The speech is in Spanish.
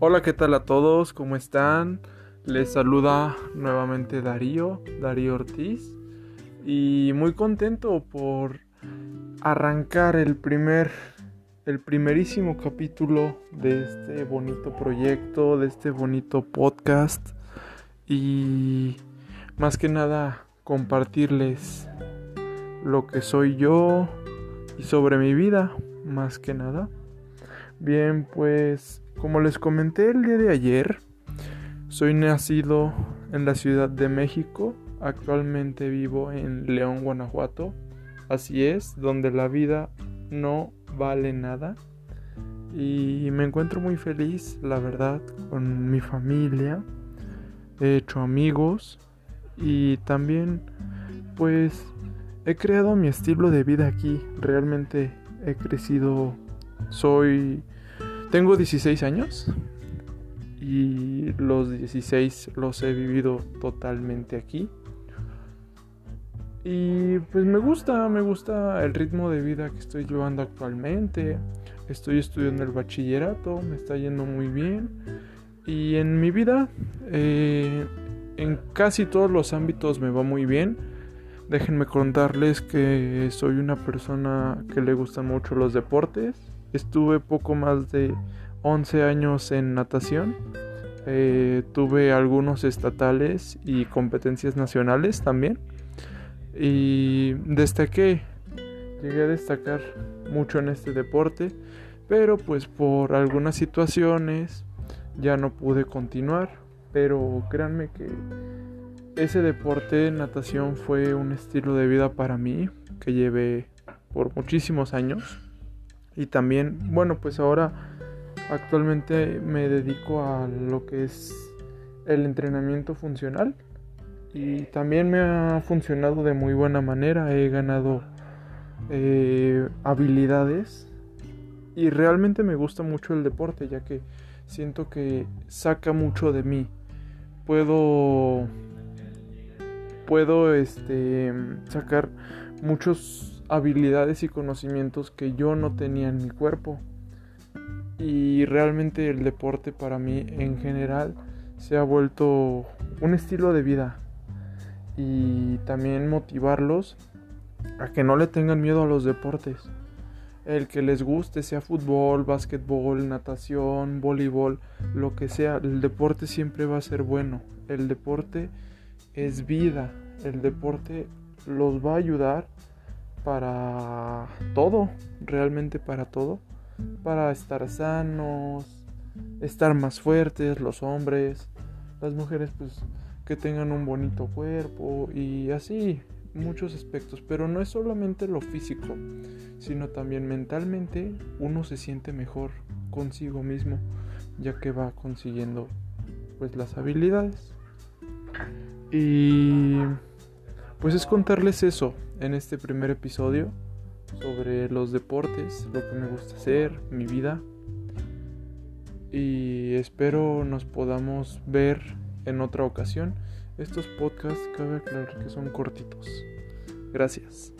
Hola, ¿qué tal a todos? ¿Cómo están? Les saluda nuevamente Darío, Darío Ortiz. Y muy contento por arrancar el primer, el primerísimo capítulo de este bonito proyecto, de este bonito podcast. Y más que nada compartirles lo que soy yo y sobre mi vida, más que nada. Bien, pues como les comenté el día de ayer, soy nacido en la Ciudad de México, actualmente vivo en León, Guanajuato, así es, donde la vida no vale nada y me encuentro muy feliz, la verdad, con mi familia, he hecho amigos y también pues he creado mi estilo de vida aquí, realmente he crecido, soy tengo 16 años y los 16 los he vivido totalmente aquí. Y pues me gusta, me gusta el ritmo de vida que estoy llevando actualmente. Estoy estudiando el bachillerato, me está yendo muy bien. Y en mi vida, eh, en casi todos los ámbitos me va muy bien. Déjenme contarles que soy una persona que le gustan mucho los deportes Estuve poco más de 11 años en natación. Eh, tuve algunos estatales y competencias nacionales también. Y destaqué, llegué a destacar mucho en este deporte, pero pues por algunas situaciones ya no pude continuar. Pero créanme que ese deporte, natación, fue un estilo de vida para mí que llevé por muchísimos años. Y también, bueno, pues ahora actualmente me dedico a lo que es el entrenamiento funcional. Y también me ha funcionado de muy buena manera. He ganado eh, habilidades. Y realmente me gusta mucho el deporte, ya que siento que saca mucho de mí. Puedo. Puedo este. sacar muchos habilidades y conocimientos que yo no tenía en mi cuerpo. Y realmente el deporte para mí en general se ha vuelto un estilo de vida. Y también motivarlos a que no le tengan miedo a los deportes. El que les guste, sea fútbol, básquetbol, natación, voleibol, lo que sea, el deporte siempre va a ser bueno. El deporte es vida. El deporte los va a ayudar para todo, realmente para todo, para estar sanos, estar más fuertes los hombres, las mujeres pues que tengan un bonito cuerpo y así muchos aspectos, pero no es solamente lo físico, sino también mentalmente uno se siente mejor consigo mismo, ya que va consiguiendo pues las habilidades. Y pues es contarles eso en este primer episodio sobre los deportes, lo que me gusta hacer, mi vida. Y espero nos podamos ver en otra ocasión. Estos podcasts cabe aclarar que son cortitos. Gracias.